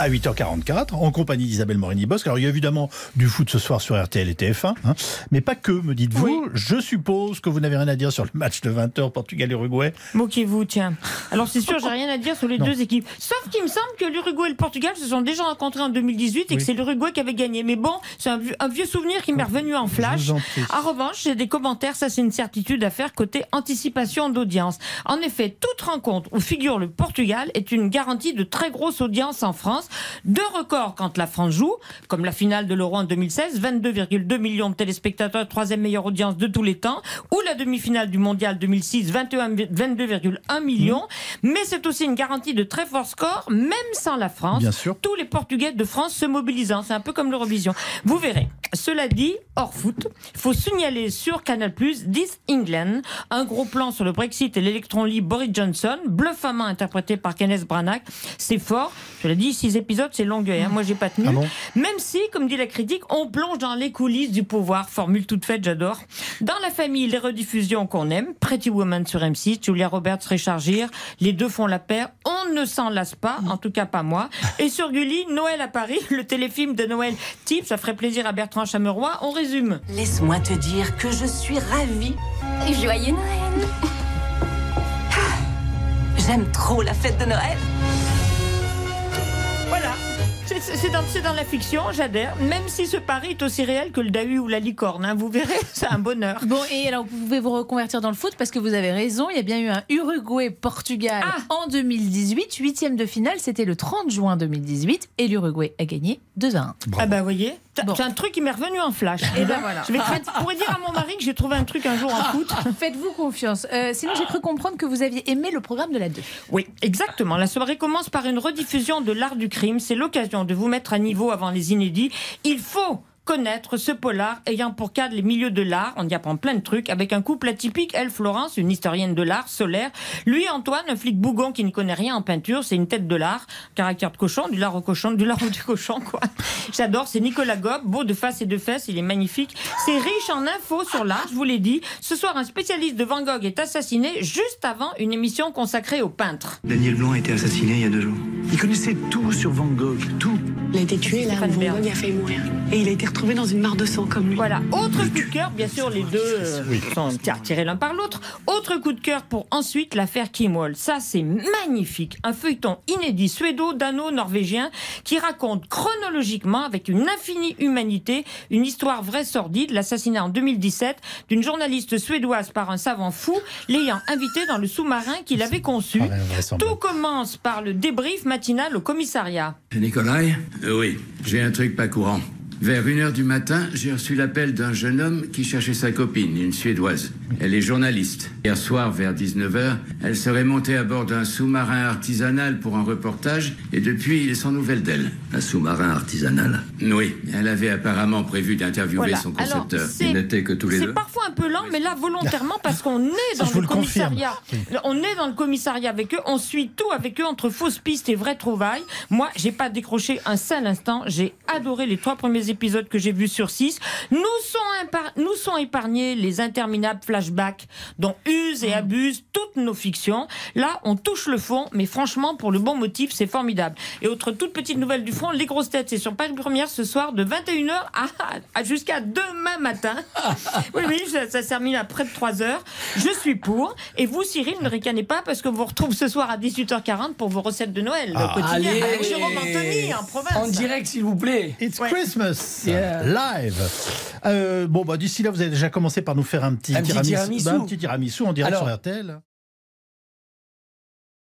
À 8h44 en compagnie d'Isabelle Morini-Bosque. Alors il y a évidemment du foot ce soir sur RTL et TF1, hein, mais pas que, me dites-vous. Je suppose que vous n'avez rien à dire sur le match de 20h Portugal-Uruguay. Moquez-vous, tiens. Alors c'est sûr, j'ai rien à dire sur les deux équipes. Sauf qu'il me semble que l'Uruguay et le Portugal se sont déjà rencontrés en 2018 et que c'est l'Uruguay qui avait gagné. Mais bon, c'est un, vieux- un vieux souvenir qui m'est revenu en flash. En. En revanche, j'ai des commentaires, ça c'est une certitude à faire côté anticipation d'audience. En effet, toute rencontre où figure le Portugal est une garantie de très grosse audience en France. Deux records quand la France joue, comme la finale de l'Euro en 2016, 22,2 millions de téléspectateurs, troisième meilleure audience de tous les temps, ou la demi-finale du Mondial 2006, 21 22,1 millions. Mais c'est aussi une garantie de très fort score, même sans la France. Bien sûr. Tous les Portugais de France se mobilisant. C'est un peu comme l'Eurovision. Vous verrez. Cela dit, hors foot, il faut signaler sur Canal+, This England, un gros plan sur le Brexit et l'électron libre Boris Johnson, bluff à main interprété par Kenneth Branagh. C'est fort. Je l'ai dit, six épisodes, c'est longueuil. Hein. Moi, j'ai pas tenu. Ah bon? Même si, comme dit la critique, on plonge dans les coulisses du pouvoir. Formule toute faite, j'adore. Dans la famille, les rediffusions qu'on aime. Pretty Woman sur M6, Julia Roberts, Richard Gere. Les deux font la paire. On ne s'en lasse pas, en tout cas pas moi. Et sur Gulli, Noël à Paris, le téléfilm de Noël type, ça ferait plaisir à Bertrand Chameroy. On résume. Laisse-moi te dire que je suis ravie. Joyeux Noël J'aime trop la fête de Noël. C'est- dans, c'est dans la fiction, j'adhère. Même si ce pari est aussi réel que le Dahu ou la licorne, hein, vous verrez, c'est un bonheur. Bon, et alors vous pouvez vous reconvertir dans le foot parce que vous avez raison, il y a bien eu un Uruguay-Portugal Ah en 2018. Huitième de finale, c'était le 30 juin 2018 et l'Uruguay a gagné 2 à 1. Ah bah vous voyez, c'est Bon. c'est un truc qui m'est revenu en flash. Et ben voilà. Je vais pourrais dire à mon mari que j'ai trouvé un truc un jour en foot. Faites-vous confiance. Euh, sinon, j'ai cru comprendre que vous aviez aimé le programme de la 2. Oui, exactement. La soirée commence par une rediffusion de l'art du crime. C'est l'occasion de vous mettre à niveau avant les inédits. Il faut connaître ce polar ayant pour cadre les milieux de l'art, on y apprend plein de trucs, avec un couple atypique, elle Florence, une historienne de l'art, solaire, lui Antoine, un flic bougon qui ne connaît rien en peinture, c'est une tête de l'art, caractère de cochon, du lard au cochon, du lard au du cochon, quoi. J'adore, c'est Nicolas Gob, beau de face et de fesses, il est magnifique. C'est riche en infos sur l'art, je vous l'ai dit. Ce soir, un spécialiste de Van Gogh est assassiné juste avant une émission consacrée aux peintres. Daniel Blanc a été assassiné il y a deux jours. Il connaissait tout sur Van Gogh, tout. Il a été tué là Stéphane où Van Bern. Gogh a failli mourir. Et il a été retrouvé dans une mare de sang comme lui. Voilà, autre coup de cœur, bien sûr les deux euh, sont tiens, tirés l'un par l'autre. Autre coup de cœur pour ensuite l'affaire Kim Wall. Ça c'est magnifique, un feuilleton inédit suédo-dano-norvégien qui raconte chronologiquement avec une infinie humanité une histoire vraie sordide, l'assassinat en 2017 d'une journaliste suédoise par un savant fou l'ayant invité dans le sous-marin qu'il avait conçu. Ah. Tout commence par le débrief matinal au commissariat. Nicolai Euh, Oui, j'ai un truc pas courant. Vers 1h du matin, j'ai reçu l'appel d'un jeune homme qui cherchait sa copine, une Suédoise. Elle est journaliste. Hier soir, vers 19h, elle serait montée à bord d'un sous-marin artisanal pour un reportage et depuis, il est sans nouvelles d'elle. Un sous-marin artisanal. Oui, elle avait apparemment prévu d'interviewer Voilà. son concepteur. c'est- Ils n'étaient que tous les C'est deux. parfois un peu lent, mais là volontairement parce qu'on est dans je vous le le confirme. commissariat. On est dans le commissariat avec eux, on suit tout avec eux entre fausses pistes et vraies trouvailles. Moi, j'ai pas décroché un seul instant. J'ai adoré les trois premiers épisodes que j'ai vus sur six. Nous sont, impar- nous sont épargnés les interminables flashbacks dont usent et abusent toutes nos fictions. Là, on touche le fond, mais franchement, pour le bon motif, c'est formidable. Et autre toute petite nouvelle du front, les grosses têtes, c'est sur page première ce soir de 21h à, à- jusqu'à demain matin. Oui, oui, ça, ça se termine à près de 3 heures. Je suis pour. Et vous, Cyril, ne ricanez pas parce que vous retrouve ce soir à 18h40 pour vos recettes de Noël Ah. quotidien Allez. avec Jérôme Anthony en province. En direct, s'il vous plaît. It's Ouais. Christmas Yeah. live. Euh, bon, bah, d'ici là, vous avez déjà commencé par nous faire un petit Un petit tiramisu. Bah, un petit tiramisu en direct Alors, sur RTL.